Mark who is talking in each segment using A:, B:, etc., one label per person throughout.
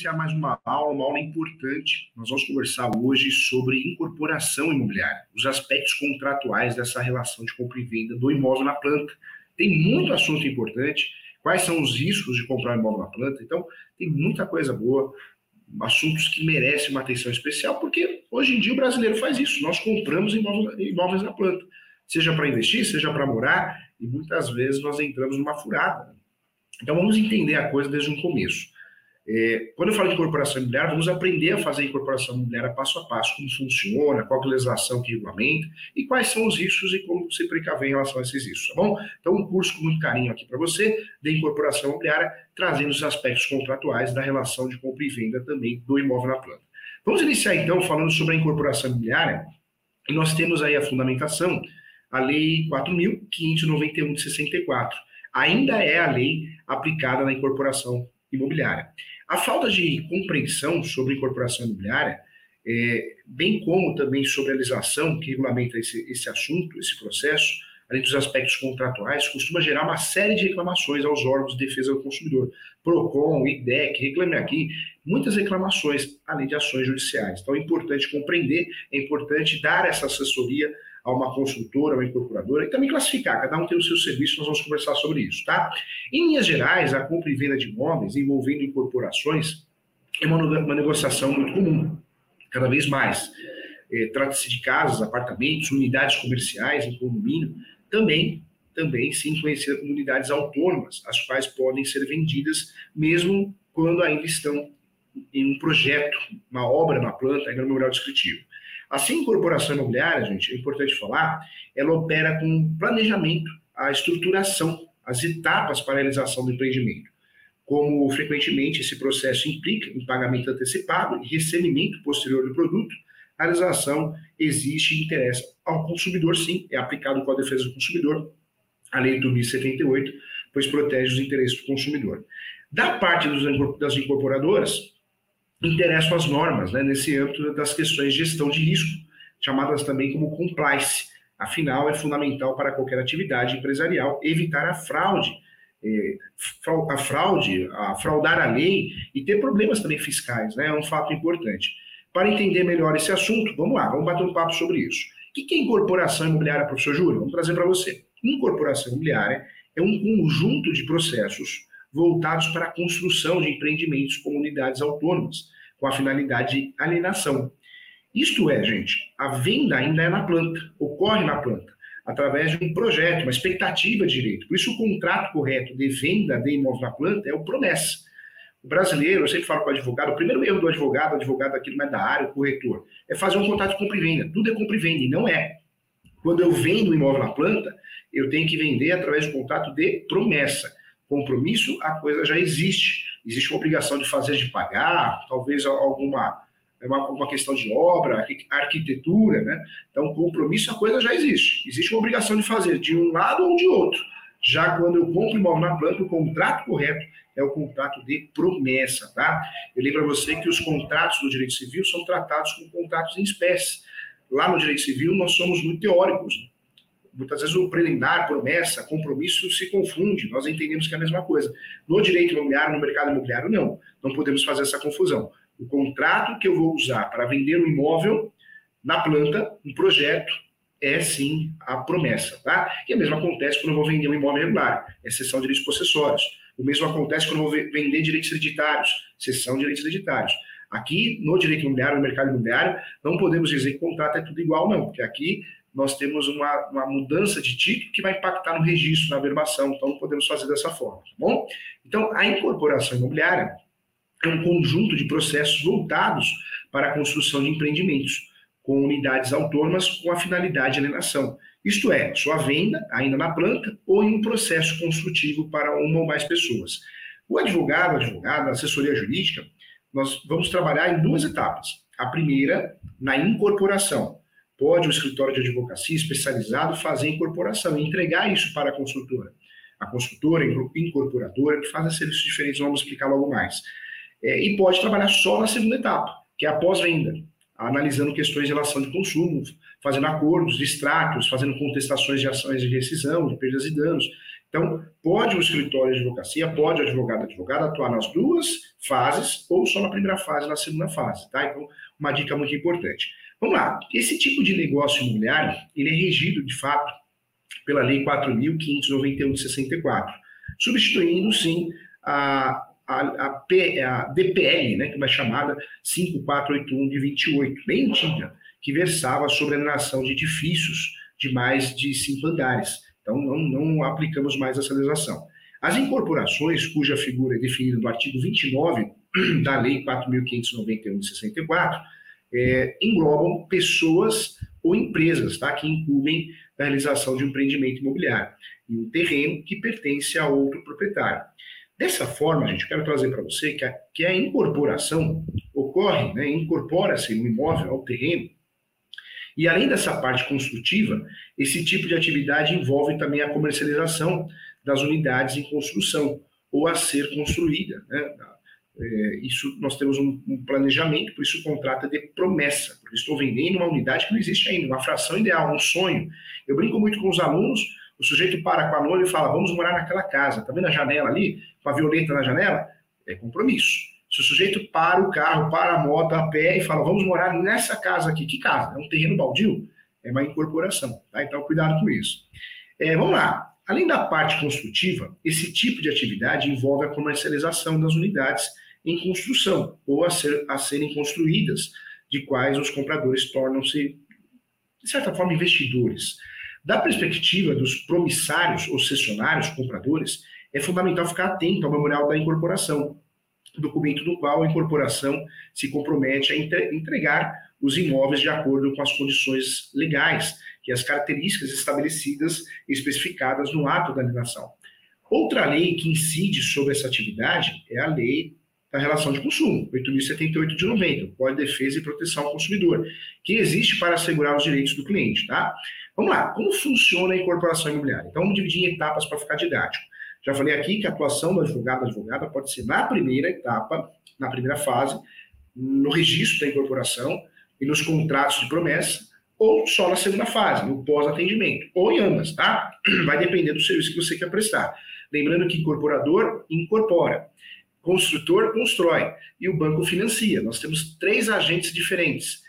A: iniciar mais uma aula, uma aula importante. Nós vamos conversar hoje sobre incorporação imobiliária, os aspectos contratuais dessa relação de compra e venda do imóvel na planta. Tem muito assunto importante. Quais são os riscos de comprar um imóvel na planta? Então, tem muita coisa boa, assuntos que merecem uma atenção especial, porque hoje em dia o brasileiro faz isso. Nós compramos imóveis na planta, seja para investir, seja para morar, e muitas vezes nós entramos numa furada. Então, vamos entender a coisa desde o começo. É, quando eu falo de incorporação imobiliária, vamos aprender a fazer a incorporação imobiliária passo a passo, como funciona, qual a legislação que regulamenta e quais são os riscos e como se precaver em relação a esses riscos, tá bom? Então, um curso com muito carinho aqui para você, de incorporação imobiliária, trazendo os aspectos contratuais da relação de compra e venda também do imóvel na planta. Vamos iniciar então falando sobre a incorporação imobiliária, e nós temos aí a fundamentação, a Lei 4.591 de 64. Ainda é a lei aplicada na incorporação imobiliária. A falta de compreensão sobre incorporação imobiliária, é, bem como também sobre a legislação que regulamenta esse, esse assunto, esse processo, além dos aspectos contratuais, costuma gerar uma série de reclamações aos órgãos de defesa do consumidor. PROCON, IDEC, Reclame Aqui, muitas reclamações, além de ações judiciais. Então é importante compreender, é importante dar essa assessoria a uma consultora, uma incorporadora, e também classificar, cada um tem o seu serviço, nós vamos conversar sobre isso, tá? Em linhas gerais, a compra e venda de imóveis envolvendo incorporações é uma, uma negociação muito comum, cada vez mais. É, Trata-se de casas, apartamentos, unidades comerciais em condomínio, também, também sim conhecida como unidades autônomas, as quais podem ser vendidas mesmo quando ainda estão em um projeto, uma obra na planta, ainda no memorial descritivo. Assim, a incorporação imobiliária, gente, é importante falar, ela opera com planejamento, a estruturação, as etapas para a realização do empreendimento. Como frequentemente esse processo implica em pagamento antecipado e recebimento posterior do produto, a realização existe e interessa ao consumidor, sim, é aplicado com a defesa do consumidor, a Lei do 1078, pois protege os interesses do consumidor. Da parte das incorporadoras, interessam as normas, né, nesse âmbito das questões de gestão de risco, chamadas também como compliance. Afinal, é fundamental para qualquer atividade empresarial evitar a fraude, é, a fraude, a fraudar a lei e ter problemas também fiscais, né, é um fato importante. Para entender melhor esse assunto, vamos lá, vamos bater um papo sobre isso. O que é incorporação imobiliária, professor Júlio? Vamos trazer para você. Incorporação imobiliária é um conjunto de processos voltados para a construção de empreendimentos com unidades autônomas, com a finalidade de alienação. Isto é, gente, a venda ainda é na planta, ocorre na planta, através de um projeto, uma expectativa de direito. Por isso, o contrato correto de venda de imóvel na planta é o promessa. O brasileiro, eu sempre falo com o advogado, o primeiro erro do advogado, o advogado aqui não é da área, o corretor, é fazer um contrato de compra e venda. Tudo é compra e venda, e não é. Quando eu vendo o imóvel na planta, eu tenho que vender através de um contrato de promessa compromisso, a coisa já existe. Existe uma obrigação de fazer, de pagar, talvez alguma uma, uma questão de obra, arquitetura, né? Então, compromisso, a coisa já existe. Existe uma obrigação de fazer de um lado ou de outro. Já quando eu compro imóvel na planta, o contrato correto é o contrato de promessa, tá? Eu lembro a você que os contratos do direito civil são tratados como contratos em espécie. Lá no direito civil, nós somos muito teóricos. Muitas vezes o preliminar, promessa, compromisso se confunde, nós entendemos que é a mesma coisa. No direito imobiliário, no mercado imobiliário, não. Não podemos fazer essa confusão. O contrato que eu vou usar para vender um imóvel na planta, um projeto, é sim a promessa, tá? E o mesmo acontece quando eu vou vender um imóvel regular, exceção de direitos possessórios. O mesmo acontece quando eu vou vender direitos hereditários, exceção de direitos hereditários. Aqui, no direito imobiliário, no mercado imobiliário, não podemos dizer que contrato é tudo igual, não, porque aqui nós temos uma, uma mudança de título que vai impactar no registro, na verbação, então não podemos fazer dessa forma, tá bom? Então, a incorporação imobiliária é um conjunto de processos voltados para a construção de empreendimentos com unidades autônomas com a finalidade de alienação. Isto é, sua venda ainda na planta ou em um processo construtivo para uma ou mais pessoas. O advogado, advogada, a assessoria jurídica, nós vamos trabalhar em duas etapas. A primeira, na incorporação, pode o escritório de advocacia especializado fazer incorporação e entregar isso para a consultora. A consultora, incorporadora, que faz serviços diferentes, vamos explicar logo mais. É, e pode trabalhar só na segunda etapa, que é a pós-venda, analisando questões de relação de consumo, fazendo acordos, extratos, fazendo contestações de ações de rescisão, de perdas e danos. Então, pode o escritório de advocacia, pode o advogado advogado atuar nas duas fases ou só na primeira fase, na segunda fase, tá? Então, uma dica muito importante. Vamos lá. Esse tipo de negócio imobiliário, ele é regido, de fato, pela Lei 4.591 de 64, substituindo, sim, a, a, a, P, a DPL, né, que é uma chamada 5481 de 28, bem antiga, que versava sobre a alienação de edifícios de mais de cinco andares. Então, não, não aplicamos mais essa legislação. As incorporações, cuja figura é definida no artigo 29 da Lei 4.591 de 64, é, englobam pessoas ou empresas tá, que incumbem da realização de um empreendimento imobiliário e um terreno que pertence a outro proprietário. Dessa forma, gente, eu quero trazer para você que a, que a incorporação ocorre, né, incorpora-se um imóvel ao terreno, e além dessa parte construtiva, esse tipo de atividade envolve também a comercialização das unidades em construção ou a ser construída. Né? É, isso nós temos um, um, planejamento, por isso o contrato é de promessa, porque estou vendendo uma unidade que não existe ainda, uma fração ideal, um sonho. Eu brinco muito com os alunos, o sujeito para com a noiva e fala, vamos morar naquela casa, tá vendo a janela ali, com a violeta na janela? É compromisso. Se o sujeito para o carro, para a moto, a pé e fala, vamos morar nessa casa aqui, que casa? É um terreno baldio? É uma incorporação, tá? Então cuidado com isso. É, vamos lá. Além da parte construtiva, esse tipo de atividade envolve a comercialização das unidades em construção ou a, ser, a serem construídas, de quais os compradores tornam-se, de certa forma, investidores. Da perspectiva dos promissários ou cessionários compradores, é fundamental ficar atento ao memorial da incorporação, documento no qual a incorporação se compromete a entregar os imóveis de acordo com as condições legais e as características estabelecidas e especificadas no ato da alienação. Outra lei que incide sobre essa atividade é a Lei da Relação de Consumo, 8.078 de 90, Código de Defesa e Proteção ao Consumidor, que existe para assegurar os direitos do cliente, tá? Vamos lá, como funciona a incorporação imobiliária? Então, vamos dividir em etapas para ficar didático. Já falei aqui que a atuação do advogado advogada pode ser na primeira etapa, na primeira fase, no registro da incorporação e nos contratos de promessa, ou só na segunda fase, no pós-atendimento, ou em ambas, tá? Vai depender do serviço que você quer prestar. Lembrando que incorporador incorpora, construtor constrói e o banco financia. Nós temos três agentes diferentes.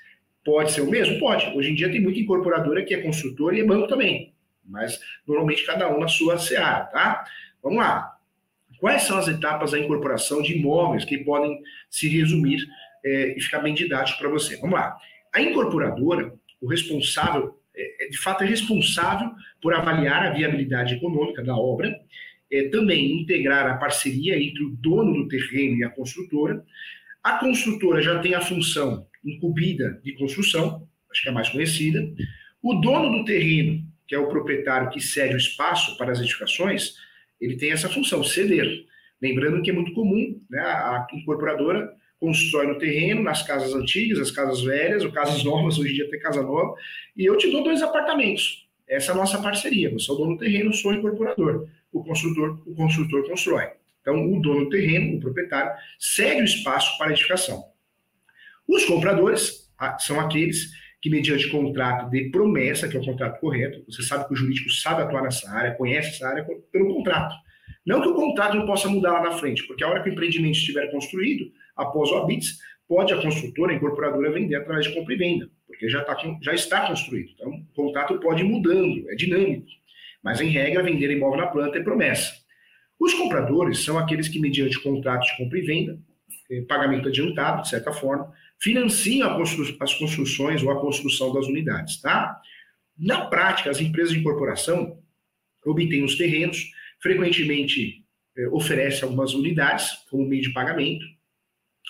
A: Pode ser o mesmo? Pode. Hoje em dia tem muita incorporadora que é construtor e é banco também, mas normalmente cada um na sua seara, tá? Vamos lá. Quais são as etapas da incorporação de imóveis que podem se resumir é, e ficar bem didático para você? Vamos lá. A incorporadora o responsável, é, é, de fato, é responsável por avaliar a viabilidade econômica da obra, é, também integrar a parceria entre o dono do terreno e a construtora. A construtora já tem a função incumbida de construção, acho que é a mais conhecida. O dono do terreno, que é o proprietário que cede o espaço para as edificações, ele tem essa função, ceder. Lembrando que é muito comum né, a incorporadora constrói no terreno, nas casas antigas, as casas velhas, ou casas novas, hoje em dia tem casa nova, e eu te dou dois apartamentos. Essa é a nossa parceria. Você é o dono do terreno, sou o incorporador. O construtor, o construtor constrói. Então, o dono do terreno, o proprietário, cede o espaço para edificação. Os compradores são aqueles que, mediante contrato de promessa, que é o contrato correto, você sabe que o jurídico sabe atuar nessa área, conhece essa área pelo contrato. Não que o contrato não possa mudar lá na frente, porque a hora que o empreendimento estiver construído, após o ABITS, pode a construtora, a incorporadora, vender através de compra e venda, porque já, tá, já está construído. Então, o contrato pode ir mudando, é dinâmico. Mas, em regra, vender imóvel na planta é promessa. Os compradores são aqueles que, mediante contratos de compra e venda, eh, pagamento adiantado, de certa forma, financiam as construções ou a construção das unidades. Tá? Na prática, as empresas de incorporação obtêm os terrenos, frequentemente eh, oferecem algumas unidades como meio de pagamento,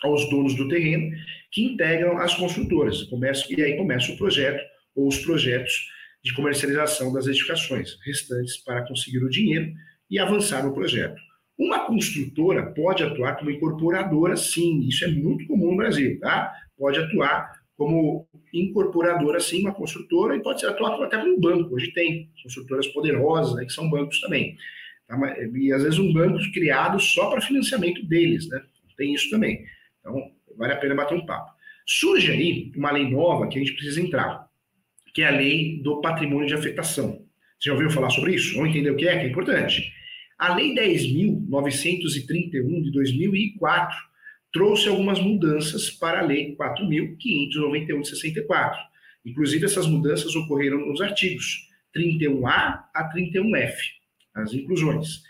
A: aos donos do terreno, que integram as construtoras. Começa, e aí começa o projeto ou os projetos de comercialização das edificações restantes para conseguir o dinheiro e avançar no projeto. Uma construtora pode atuar como incorporadora, sim, isso é muito comum no Brasil, tá? Pode atuar como incorporadora, sim, uma construtora, e pode atuar até como um banco. Hoje tem construtoras poderosas, né, que são bancos também. Tá? E às vezes um banco criado só para financiamento deles, né? Tem isso também. Então, vale a pena bater um papo. Surge aí uma lei nova que a gente precisa entrar, que é a lei do patrimônio de afetação. Você já ouviu falar sobre isso? Vamos entender o que é, que é importante. A Lei 10.931 de 2004 trouxe algumas mudanças para a Lei 4.591 de 64. Inclusive, essas mudanças ocorreram nos artigos 31A a 31F, as inclusões.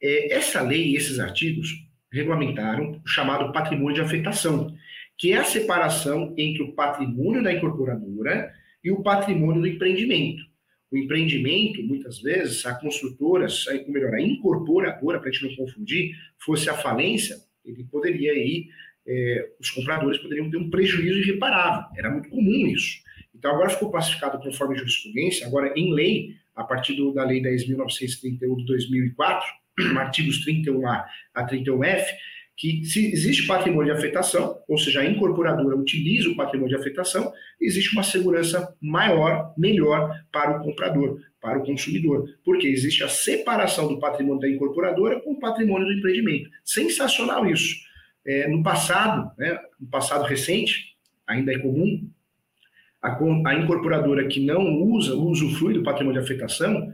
A: É, essa lei e esses artigos regulamentaram o chamado patrimônio de afetação, que é a separação entre o patrimônio da incorporadora e o patrimônio do empreendimento. O empreendimento, muitas vezes, a construtora, ou melhor, a incorporadora, para a gente não confundir, fosse a falência, ele poderia ir, é, os compradores poderiam ter um prejuízo irreparável. Era muito comum isso. Então, agora ficou pacificado conforme jurisprudência, agora em lei, a partir do, da Lei 10.931 de 2004, artigos 31A a 31F, que se existe patrimônio de afetação, ou seja, a incorporadora utiliza o patrimônio de afetação, existe uma segurança maior, melhor para o comprador, para o consumidor, porque existe a separação do patrimônio da incorporadora com o patrimônio do empreendimento. Sensacional isso. É, no passado, né, no passado recente, ainda é comum, a, a incorporadora que não usa, usufrui do patrimônio de afetação,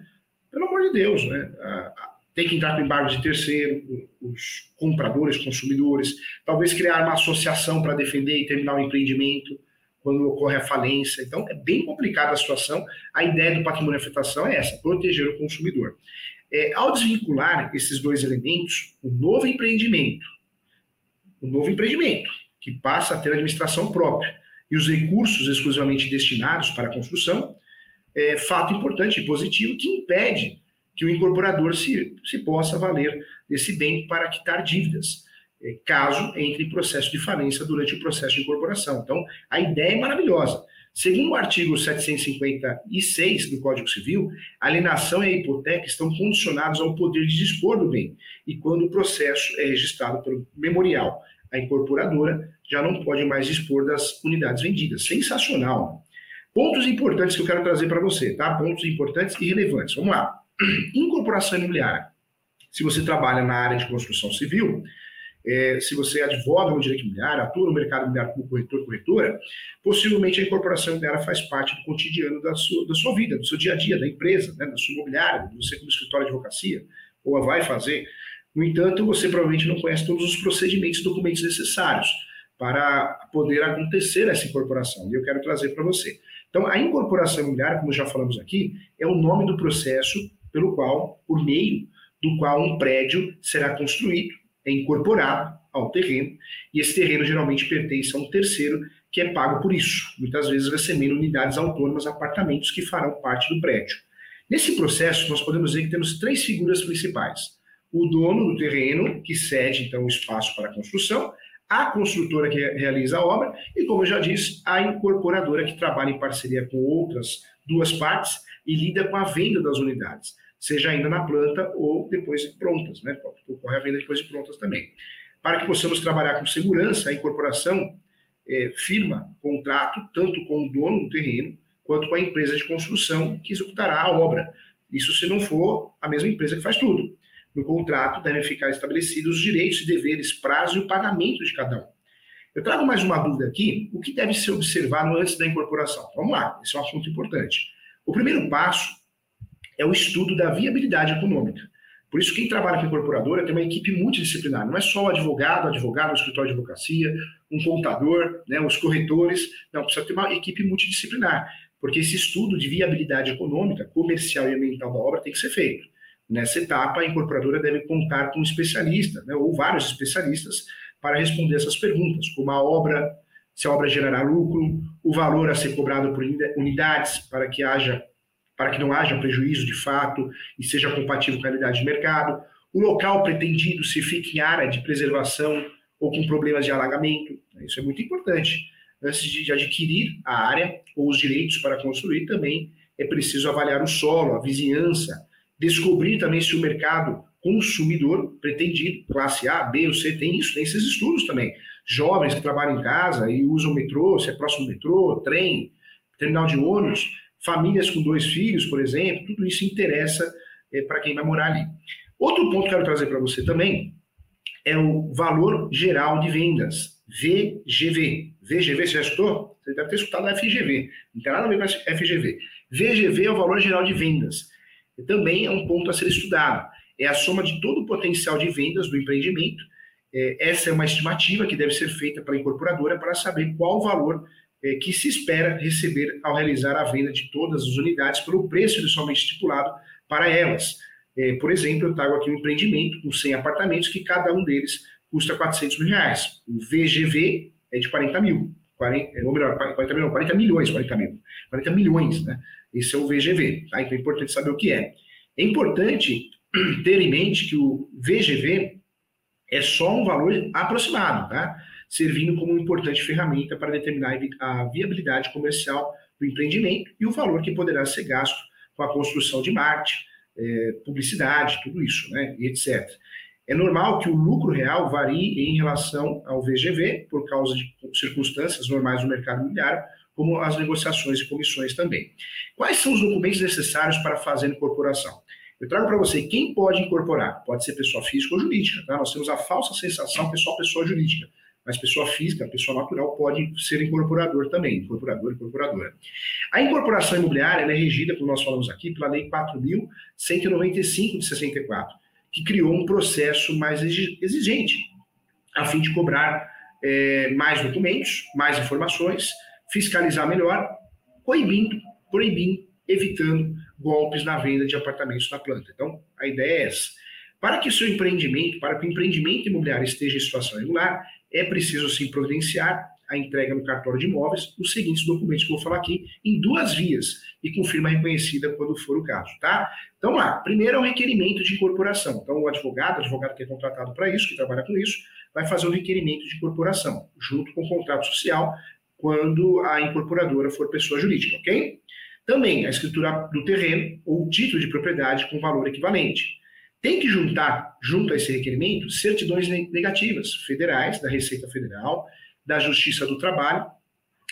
A: pelo amor de Deus, né, a, tem que entrar com embargo de terceiro, os compradores, consumidores, talvez criar uma associação para defender e terminar o empreendimento quando ocorre a falência. Então, é bem complicada a situação. A ideia do patrimônio de afetação é essa, proteger o consumidor. É, ao desvincular esses dois elementos, o novo empreendimento, o novo empreendimento, que passa a ter administração própria, e os recursos exclusivamente destinados para a construção, é fato importante e positivo que impede que o incorporador se, se possa valer desse bem para quitar dívidas, eh, caso entre em processo de falência durante o processo de incorporação. Então, a ideia é maravilhosa. Segundo o artigo 756 do Código Civil, a alienação e a hipoteca estão condicionados ao poder de dispor do bem. E quando o processo é registrado pelo memorial, a incorporadora já não pode mais dispor das unidades vendidas. Sensacional. Pontos importantes que eu quero trazer para você, tá? Pontos importantes e relevantes. Vamos lá. Incorporação imobiliária. Se você trabalha na área de construção civil, é, se você advoga no direito imobiliário, atua no mercado imobiliário como corretor, corretora, possivelmente a incorporação imobiliária faz parte do cotidiano da sua, da sua vida, do seu dia a dia, da empresa, né, da sua imobiliária, você como escritório de advocacia, ou vai fazer. No entanto, você provavelmente não conhece todos os procedimentos e documentos necessários para poder acontecer essa incorporação. E eu quero trazer para você. Então, a incorporação imobiliária, como já falamos aqui, é o nome do processo pelo qual, por meio do qual um prédio será construído, é incorporado ao terreno, e esse terreno geralmente pertence a um terceiro que é pago por isso, muitas vezes recebendo unidades autônomas, apartamentos que farão parte do prédio. Nesse processo, nós podemos dizer que temos três figuras principais. O dono do terreno, que cede então o espaço para a construção, a construtora que realiza a obra e, como eu já disse, a incorporadora que trabalha em parceria com outras duas partes e lida com a venda das unidades, seja ainda na planta ou depois de prontas, né? Ocorre a venda depois de prontas também. Para que possamos trabalhar com segurança, a incorporação é, firma contrato tanto com o dono do terreno quanto com a empresa de construção que executará a obra. Isso se não for a mesma empresa que faz tudo. No contrato devem ficar estabelecidos os direitos e deveres, prazo e o pagamento de cada um. Eu trago mais uma dúvida aqui: o que deve ser observado antes da incorporação? Vamos lá, esse é um assunto importante. O primeiro passo é o estudo da viabilidade econômica. Por isso, quem trabalha com incorporadora tem uma equipe multidisciplinar. Não é só o advogado, advogado, o escritório de advocacia, um contador, né, os corretores. Não, precisa ter uma equipe multidisciplinar. Porque esse estudo de viabilidade econômica, comercial e ambiental da obra tem que ser feito. Nessa etapa, a incorporadora deve contar com um especialista, né, ou vários especialistas, para responder essas perguntas, como a obra, se a obra gerará lucro, o valor a ser cobrado por unidades, para que haja para que não haja prejuízo de fato e seja compatível com a realidade de mercado, o local pretendido se fica em área de preservação ou com problemas de alagamento, isso é muito importante. Antes de adquirir a área ou os direitos para construir, também é preciso avaliar o solo, a vizinhança, descobrir também se o mercado consumidor pretendido, classe A, B ou C, tem isso, tem esses estudos também. Jovens que trabalham em casa e usam metrô, se é próximo do metrô, trem, terminal de ônibus, famílias com dois filhos, por exemplo, tudo isso interessa é, para quem vai morar ali. Outro ponto que eu quero trazer para você também é o valor geral de vendas, VGV. VGV, você já escutou? Você deve ter escutado FGV, não tem nada a ver com FGV. VGV é o valor geral de vendas também é um ponto a ser estudado. é a soma de todo o potencial de vendas do empreendimento. É, essa é uma estimativa que deve ser feita pela incorporadora para saber qual o valor é, que se espera receber ao realizar a venda de todas as unidades pelo preço inicialmente estipulado para elas. É, por exemplo, eu trago aqui um empreendimento com 100 apartamentos que cada um deles custa 400 mil reais. O VGV é de 40 mil. 40, ou melhor, 40, mil, 40 milhões, 40 mil. 40 milhões, né? Esse é o VGV, tá? Então é importante saber o que é. É importante ter em mente que o VGV é só um valor aproximado, tá? Servindo como importante ferramenta para determinar a viabilidade comercial do empreendimento e o valor que poderá ser gasto com a construção de marketing, é, publicidade, tudo isso, né? E etc. É normal que o lucro real varie em relação ao VGV, por causa de circunstâncias normais do mercado imobiliário, como as negociações e comissões também. Quais são os documentos necessários para fazer incorporação? Eu trago para você quem pode incorporar. Pode ser pessoa física ou jurídica. Tá? Nós temos a falsa sensação que é só pessoa jurídica. Mas pessoa física, pessoa natural, pode ser incorporador também. Incorporador, incorporadora. A incorporação imobiliária é regida, como nós falamos aqui, pela Lei 4.195 de 64 que criou um processo mais exigente, a fim de cobrar é, mais documentos, mais informações, fiscalizar melhor, coibindo, proibindo, evitando golpes na venda de apartamentos na planta. Então, a ideia é essa. Para que seu empreendimento, para que o empreendimento imobiliário esteja em situação regular, é preciso sim providenciar a entrega no cartório de imóveis os seguintes documentos que eu vou falar aqui em duas vias e com firma reconhecida quando for o caso, tá? Então lá, primeiro é o requerimento de incorporação. Então o advogado, o advogado que é contratado para isso, que trabalha com isso, vai fazer o requerimento de incorporação junto com o contrato social quando a incorporadora for pessoa jurídica, ok? Também a escritura do terreno ou título de propriedade com valor equivalente. Tem que juntar, junto a esse requerimento, certidões negativas federais da Receita Federal, da Justiça do Trabalho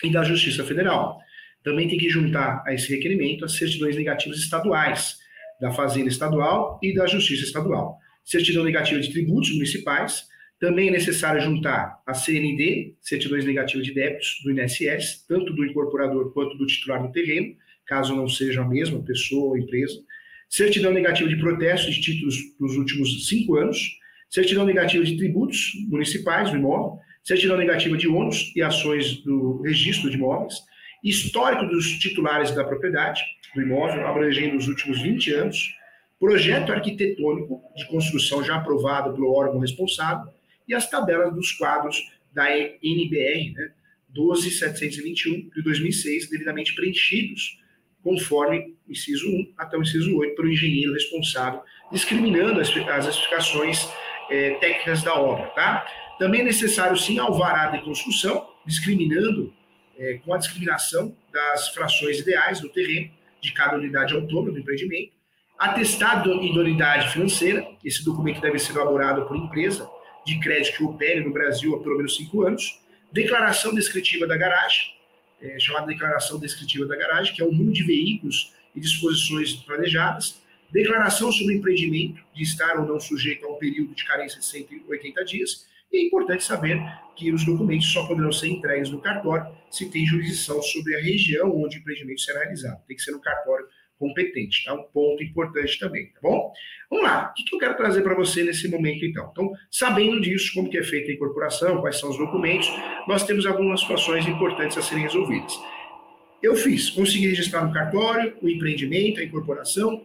A: e da Justiça Federal. Também tem que juntar a esse requerimento as certidões negativas estaduais, da Fazenda Estadual e da Justiça Estadual. Certidão negativa de tributos municipais. Também é necessário juntar a CND, certidões negativas de débitos do INSS, tanto do incorporador quanto do titular do terreno, caso não seja a mesma pessoa ou empresa. Certidão negativa de protesto de títulos dos últimos cinco anos. Certidão negativa de tributos municipais do imóvel certidão negativa de ônus e ações do registro de imóveis, histórico dos titulares da propriedade do imóvel, abrangendo os últimos 20 anos, projeto arquitetônico de construção já aprovado pelo órgão responsável e as tabelas dos quadros da NBR, né, 12721 de 2006, devidamente preenchidos, conforme o inciso 1 até o inciso 8, pelo engenheiro responsável, discriminando as, explicações é, técnicas da obra, tá? Também é necessário, sim, alvará de construção, discriminando, é, com a discriminação das frações ideais do terreno de cada unidade autônoma do empreendimento, atestado de idoneidade financeira, esse documento deve ser elaborado por empresa de crédito que opere no Brasil há pelo menos cinco anos, declaração descritiva da garagem, é, chamada declaração descritiva da garagem, que é o número de veículos e disposições planejadas, declaração sobre o empreendimento, de estar ou não sujeito a um período de carência de 180 dias, e é importante saber que os documentos só poderão ser entregues no cartório se tem jurisdição sobre a região onde o empreendimento será realizado. Tem que ser no cartório competente, tá? Um ponto importante também, tá bom? Vamos lá, o que eu quero trazer para você nesse momento, então? Então, sabendo disso, como que é feita a incorporação, quais são os documentos, nós temos algumas situações importantes a serem resolvidas. Eu fiz, consegui registrar no cartório o empreendimento, a incorporação,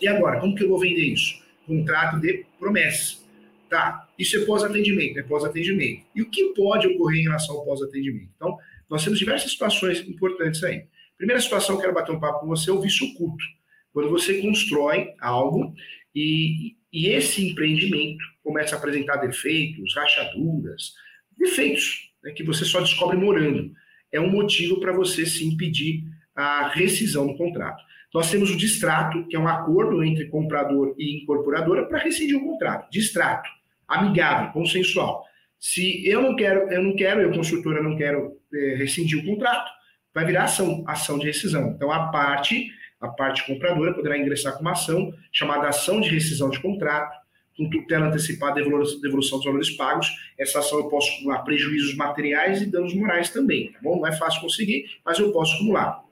A: e agora, como que eu vou vender isso? Contrato de promessa. Tá, isso é pós-atendimento, é pós-atendimento. E o que pode ocorrer em relação ao pós-atendimento? Então, nós temos diversas situações importantes aí. Primeira situação, quero bater um papo com você, é o vício oculto. Quando você constrói algo e, e esse empreendimento começa a apresentar defeitos, rachaduras, defeitos né, que você só descobre morando. É um motivo para você se impedir a rescisão do contrato. Nós temos o distrato, que é um acordo entre comprador e incorporadora para rescindir o contrato. Distrato amigável, consensual. Se eu não quero, eu não quero, eu construtora não quero é, rescindir o contrato, vai virar ação, ação de rescisão. Então a parte, a parte compradora poderá ingressar com uma ação chamada ação de rescisão de contrato, com tutela antecipada e devolução dos valores pagos. Essa ação eu posso acumular prejuízos materiais e danos morais também, tá bom? Não é fácil conseguir, mas eu posso acumular.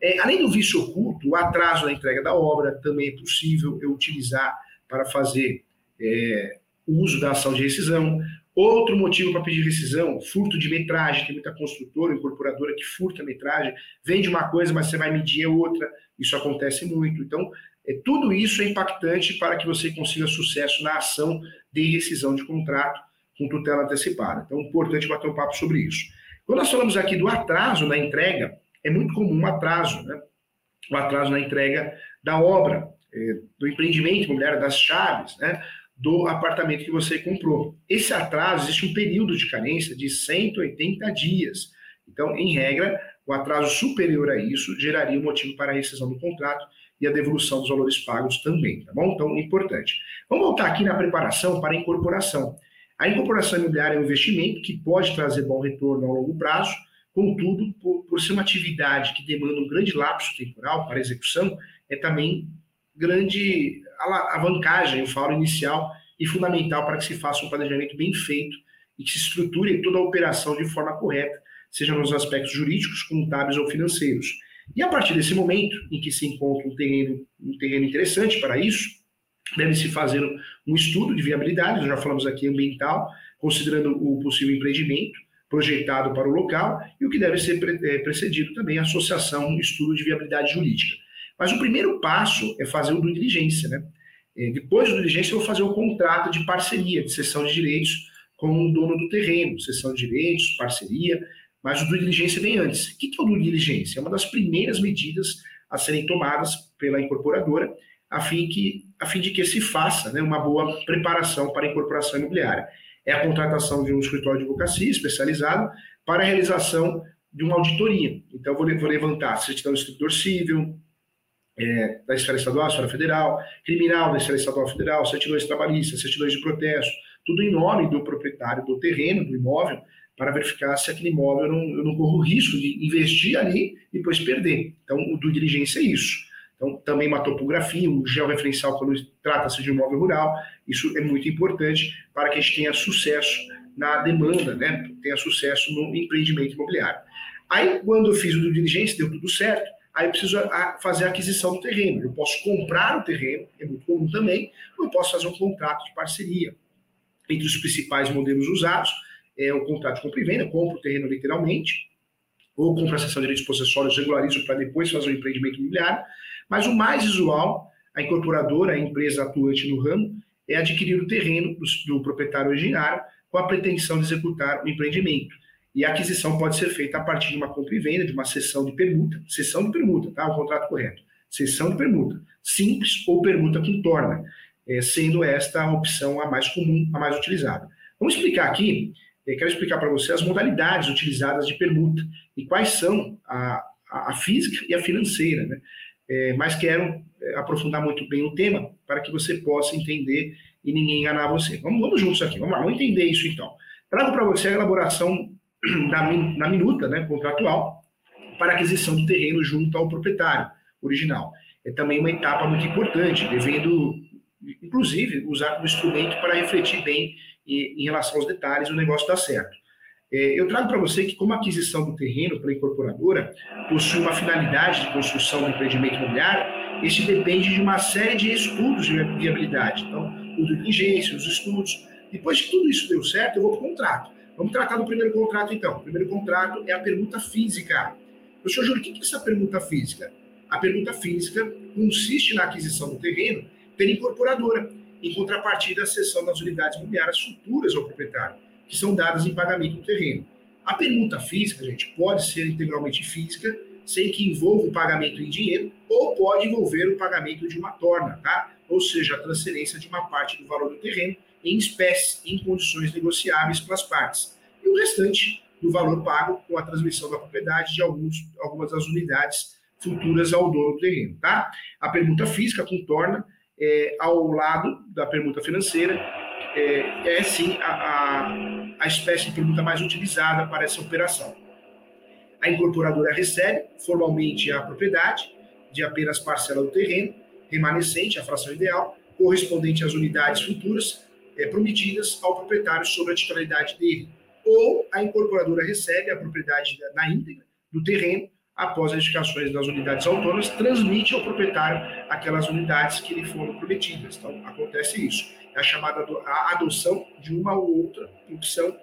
A: É, além do vício oculto, o atraso na entrega da obra também é possível eu utilizar para fazer é, uso da ação de rescisão. Outro motivo para pedir rescisão, furto de metragem. Tem muita construtora, incorporadora que furta metragem, vende uma coisa, mas você vai medir outra. Isso acontece muito. Então, é, tudo isso é impactante para que você consiga sucesso na ação de rescisão de contrato com tutela antecipada. Então, é importante bater um papo sobre isso. Quando nós falamos aqui do atraso na entrega, é muito comum um atraso, né? O atraso na entrega da obra, é, do empreendimento imobiliário, das chaves, né? Do apartamento que você comprou. Esse atraso, existe um período de carência de 180 dias. Então, em regra, o atraso superior a isso geraria um motivo para a rescisão do contrato e a devolução dos valores pagos também, tá bom? Então, importante. Vamos voltar aqui na preparação para a incorporação. A incorporação imobiliária é um investimento que pode trazer bom retorno a longo prazo, contudo, por, por ser uma atividade que demanda um grande lapso temporal para execução, é também grande alavancagem, eu falo inicial e fundamental para que se faça um planejamento bem feito e que se estruture toda a operação de forma correta, seja nos aspectos jurídicos, contábeis ou financeiros. E a partir desse momento em que se encontra um terreno, um terreno interessante para isso, deve-se fazer um estudo de viabilidade, já falamos aqui ambiental, considerando o possível empreendimento projetado para o local e o que deve ser é, precedido também a associação, estudo de viabilidade jurídica. Mas o primeiro passo é fazer o do diligência, né? É, depois do diligência, eu vou fazer o contrato de parceria, de cessão de direitos com o dono do terreno, cessão de direitos, parceria, mas o do diligência vem antes. O que é o do diligência? É uma das primeiras medidas a serem tomadas pela incorporadora a fim, que, a fim de que se faça né, uma boa preparação para a incorporação imobiliária. É a contratação de um escritório de advocacia especializado para a realização de uma auditoria. Então, vou, vou levantar certidão do escritor civil, é, da esfera estadual, esfera federal, criminal da esfera estadual federal, certidões trabalhistas, certidões de protesto, tudo em nome do proprietário do terreno, do imóvel, para verificar se aquele imóvel eu não, eu não corro risco de investir ali e depois perder. Então, o do diligência é isso. Então, também uma topografia, um georreferencial quando trata-se de imóvel rural, isso é muito importante para que a gente tenha sucesso na demanda, né? tenha sucesso no empreendimento imobiliário. Aí, quando eu fiz o do diligência, deu tudo certo, aí preciso fazer a aquisição do terreno. Eu posso comprar o terreno, é muito comum também, ou eu posso fazer um contrato de parceria. Entre os principais modelos usados é o contrato de compra e venda, compro o terreno literalmente, ou compro a cessão de direitos possessórios, regularizo para depois fazer o empreendimento imobiliário, mas o mais usual, a incorporadora, a empresa atuante no ramo, é adquirir o terreno do, do proprietário originário com a pretensão de executar o empreendimento. E a aquisição pode ser feita a partir de uma compra e venda, de uma sessão de permuta. Sessão de permuta, tá? O contrato correto. Sessão de permuta. Simples ou permuta com torna, é, sendo esta a opção a mais comum, a mais utilizada. Vamos explicar aqui, é, quero explicar para você as modalidades utilizadas de permuta e quais são a, a, física e a financeira, né? é, mas quero é, aprofundar muito bem o tema para que você possa entender e ninguém enganar você. Vamos, vamos juntos aqui, vamos lá, vamos entender isso então. Trago para você a elaboração da, na minuta né, contratual para aquisição do terreno junto ao proprietário original. É também uma etapa muito importante, devendo, inclusive, usar como instrumento para refletir bem em relação aos detalhes, o negócio dar certo. É, eu trago para você que, como a aquisição do terreno pela incorporadora possui uma finalidade de construção do empreendimento imobiliário, este depende de uma série de estudos de viabilidade. Então, o diligência, os estudos. Depois que tudo isso deu certo, eu vou para o contrato. Vamos tratar do primeiro contrato, então. O primeiro contrato é a permuta física. Professor Júlio, o que é essa permuta física? A permuta física consiste na aquisição do terreno pela incorporadora, em contrapartida à cessão das unidades imobiliárias futuras ao proprietário que são dadas em pagamento do terreno. A permuta física, gente, pode ser integralmente física, sem que envolva o pagamento em dinheiro, ou pode envolver o pagamento de uma torna, tá? Ou seja, a transferência de uma parte do valor do terreno em espécie, em condições negociáveis pelas partes. E o restante do valor pago com a transmissão da propriedade de alguns, algumas das unidades futuras ao dono do terreno, tá? A permuta física contorna é, ao lado da permuta financeira é, é sim a, a, a espécie de permuta mais utilizada para essa operação. A incorporadora recebe formalmente a propriedade de apenas parcela do terreno remanescente, a fração ideal, correspondente às unidades futuras é, prometidas ao proprietário sobre a titularidade dele. Ou a incorporadora recebe a propriedade na íntegra do terreno após as edificações das unidades autônomas, transmite ao proprietário aquelas unidades que lhe foram prometidas. Então, acontece isso. É a chamada a adoção de uma ou outra opção,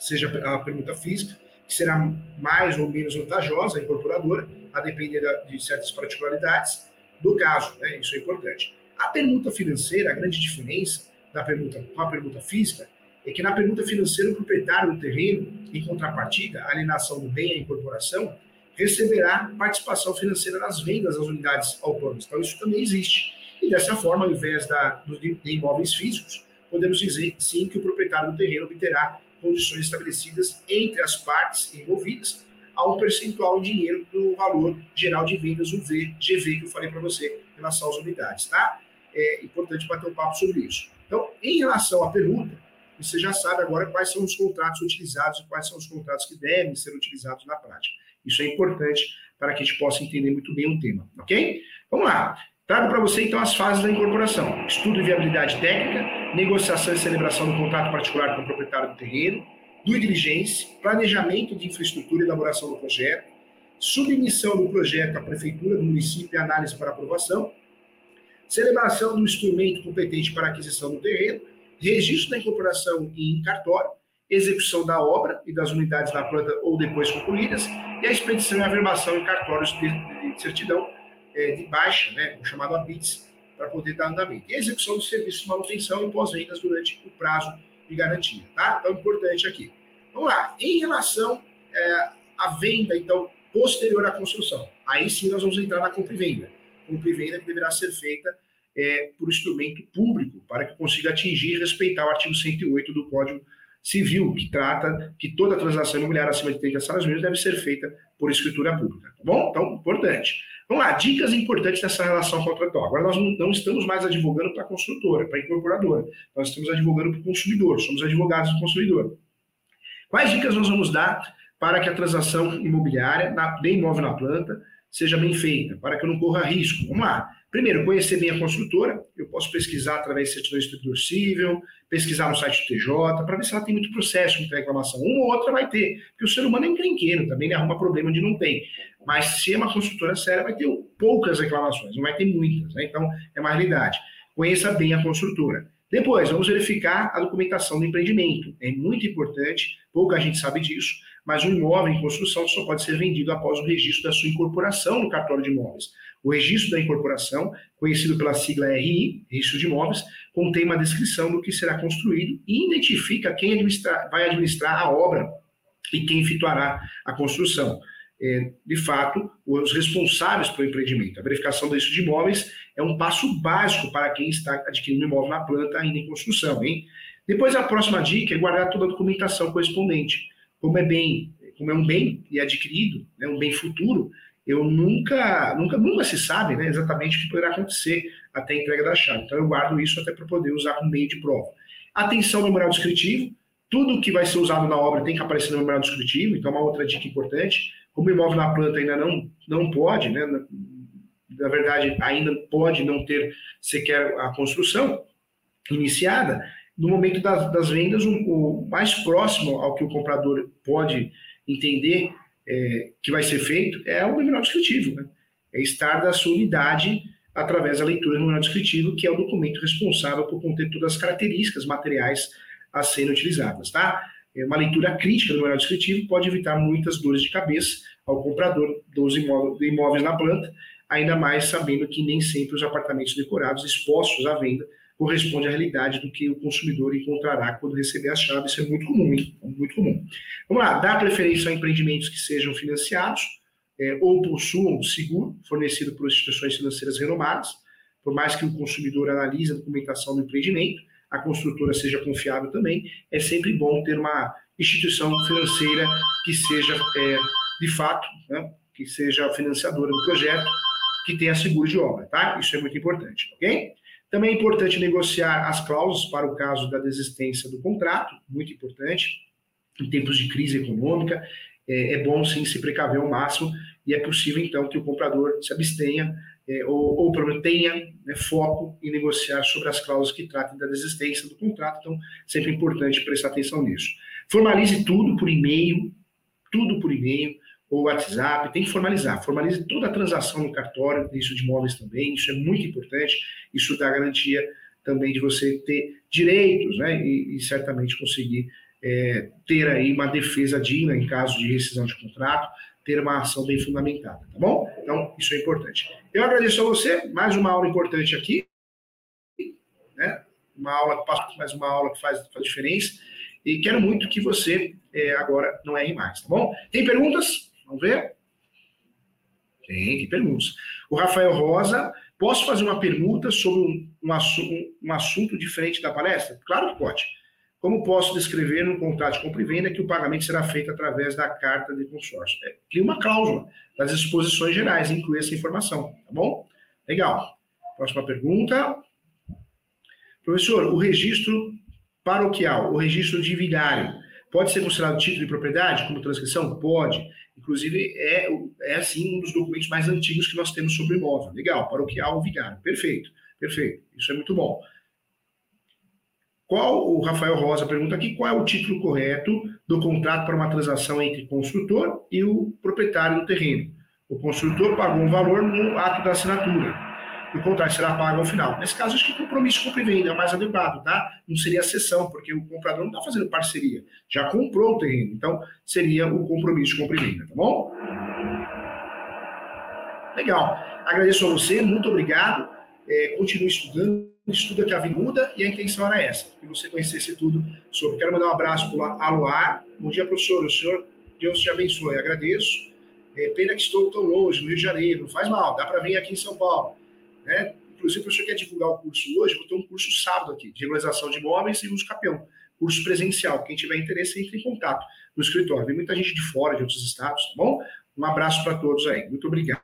A: seja a permuta física, que será mais ou menos vantajosa, a incorporadora, a depender de certas particularidades do caso. Né? Isso é importante. A permuta financeira, a grande diferença da permuta com a permuta física, é que na permuta financeira o proprietário do terreno, em contrapartida, a alienação do bem à incorporação, receberá participação financeira nas vendas das unidades autônomas. Então, isso também existe. E dessa forma, ao invés da, de imóveis físicos, podemos dizer sim que o proprietário do terreno obterá condições estabelecidas entre as partes envolvidas a um percentual em dinheiro do valor geral de vendas, o VGV, que eu falei para você em relação às unidades, tá? É importante bater um papo sobre isso. Então, em relação à pergunta, você já sabe agora quais são os contratos utilizados e quais são os contratos que devem ser utilizados na prática. Isso é importante para que a gente possa entender muito bem o tema, ok? Vamos lá. Trago para você, então, as fases da incorporação. Estudo de viabilidade técnica, negociação e celebração do contrato particular com o proprietário do terreno, due diligência, planejamento de infraestrutura e elaboração do projeto, submissão do projeto à prefeitura do município e análise para aprovação, celebração do instrumento competente para aquisição do terreno, registro da incorporação em cartório, execução da obra e das unidades na planta ou depois concluídas, e a expedição e averbação em cartórios de, certidão é, de baixa, né, o chamado ABITS, para poder dar andamento. E a execução do serviço de manutenção e pós-vendas durante o prazo de garantia. Tá? Então, importante aqui. Vamos lá. Em relação é, à venda, então, posterior à construção, aí sim nós vamos entrar na compra e venda. Compra e venda que deverá ser feita é, por instrumento público, para que consiga atingir e respeitar o artigo 108 do Código Civil, que trata que toda transação imobiliária acima de 30 salários mínimos deve ser feita por escritura pública. Tá bom? Então, importante. Vamos lá, dicas importantes nessa relação contratual. Agora, nós não estamos mais advogando para a construtora, para a incorporadora. Nós estamos advogando para o consumidor, somos advogados do consumidor. Quais dicas nós vamos dar para que a transação imobiliária, na, de imóvel na planta, seja bem feita, para que eu não corra risco? Vamos lá. Primeiro, conhecer bem a construtora. Eu posso pesquisar através de certidão distribuidor pesquisar no site do TJ, para ver se ela tem muito processo, muita reclamação. Uma ou outra vai ter, porque o ser humano é encrenqueiro, também ele arruma problema onde não tem. Mas se é uma construtora séria, vai ter poucas reclamações, não vai ter muitas. Né? Então, é uma realidade. Conheça bem a construtora. Depois, vamos verificar a documentação do empreendimento. É muito importante, pouca gente sabe disso, mas um imóvel em construção só pode ser vendido após o registro da sua incorporação no cartório de imóveis. O registro da incorporação, conhecido pela sigla RI, Registro de Imóveis, contém uma descrição do que será construído e identifica quem administrar, vai administrar a obra e quem efetuará a construção. É, de fato, os responsáveis pelo empreendimento. A verificação do registro de imóveis é um passo básico para quem está adquirindo imóvel na planta ainda em construção. Hein? Depois, a próxima dica é guardar toda a documentação correspondente. Como é bem, como é um bem e adquirido, né, um bem futuro, eu nunca, nunca, nunca se sabe né, exatamente o que poderá acontecer até a entrega da chave. Então eu guardo isso até para poder usar como meio de prova. Atenção ao memorial descritivo. Tudo que vai ser usado na obra tem que aparecer no memorial descritivo, então é uma outra dica importante. Como o imóvel na planta ainda não, não pode, né, na, na verdade ainda pode não ter sequer a construção iniciada, no momento das, das vendas, o, o mais próximo ao que o comprador pode entender é, que vai ser feito é o memorial descritivo, né? é estar da sua unidade através da leitura do memorial descritivo, que é o documento responsável por conter todas as características materiais a serem utilizadas. Tá? É uma leitura crítica do memorial descritivo pode evitar muitas dores de cabeça ao comprador dos imóveis na planta, ainda mais sabendo que nem sempre os apartamentos decorados expostos à venda corresponde à realidade do que o consumidor encontrará quando receber as chaves. Isso é muito comum, hein? muito comum. Vamos lá, dar preferência a empreendimentos que sejam financiados é, ou possuam seguro fornecido por instituições financeiras renomadas, por mais que o consumidor analise a documentação do empreendimento, a construtora seja confiável também, é sempre bom ter uma instituição financeira que seja, é, de fato, né, que seja financiadora do projeto, que tenha seguro de obra, tá? Isso é muito importante, ok? Também é importante negociar as cláusulas para o caso da desistência do contrato, muito importante. Em tempos de crise econômica, é, é bom sim se precaver ao máximo e é possível então que o comprador se abstenha é, ou, ou tenha né, foco em negociar sobre as cláusulas que tratem da desistência do contrato. Então, sempre é importante prestar atenção nisso. Formalize tudo por e-mail, tudo por e-mail ou WhatsApp, tem que formalizar. Formalize toda a transação no cartório, isso de imóveis também, isso é muito importante, isso dá garantia também de você ter direitos, né, e, e certamente conseguir é, ter aí uma defesa digna em caso de rescisão de contrato, ter uma ação bem fundamentada, tá bom? Então, isso é importante. Eu agradeço a você, mais uma aula importante aqui, né? Uma aula que passa, mais uma aula que faz, faz diferença, e quero muito que você é, agora não erre mais, tá bom? Tem perguntas? Vamos ver? Tem, tem perguntas. O Rafael Rosa, posso fazer uma pergunta sobre um, um, assunto, um assunto diferente da palestra? Claro que pode. Como posso descrever no contrato de compra e venda que o pagamento será feito através da carta de consórcio? É, cria uma cláusula das exposições gerais, inclui essa informação, tá bom? Legal. Próxima pergunta. Professor, o registro paroquial, o registro de vigário, pode ser considerado título de propriedade como transcrição? Pode. Inclusive, é, é assim um dos documentos mais antigos que nós temos sobre imóvel. Legal, paroquial, vigário. Perfeito, perfeito. Isso é muito bom. Qual, o Rafael Rosa pergunta aqui, qual é o título correto do contrato para uma transação entre construtor e o proprietário do terreno? O construtor pagou um valor no ato da assinatura. O contrato será pago ao final. Nesse caso, acho que compromisso compra e venda é o mais adequado, tá? Não seria a cessão, porque o comprador não está fazendo parceria, já comprou o terreno. Então, seria o compromisso compra e venda, tá bom? Legal. Agradeço a você, muito obrigado. É, continue estudando estuda que a vida muda e a intenção era essa, que você conhecesse tudo sobre. Quero mandar um abraço para o Aluar. Bom dia, professor. O senhor, Deus te abençoe. Agradeço. É, pena que estou tão longe, no Rio de Janeiro. Não faz mal, dá para vir aqui em São Paulo. Né? Inclusive, o professor quer divulgar o curso hoje, vou ter um curso sábado aqui, de regularização de imóveis e uso capião. Curso presencial. Quem tiver interesse, entre em contato no escritório. Vem muita gente de fora, de outros estados, tá bom? Um abraço para todos aí. Muito obrigado.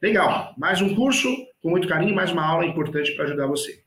A: Legal. Mais um curso com muito carinho, mais uma aula importante para ajudar você.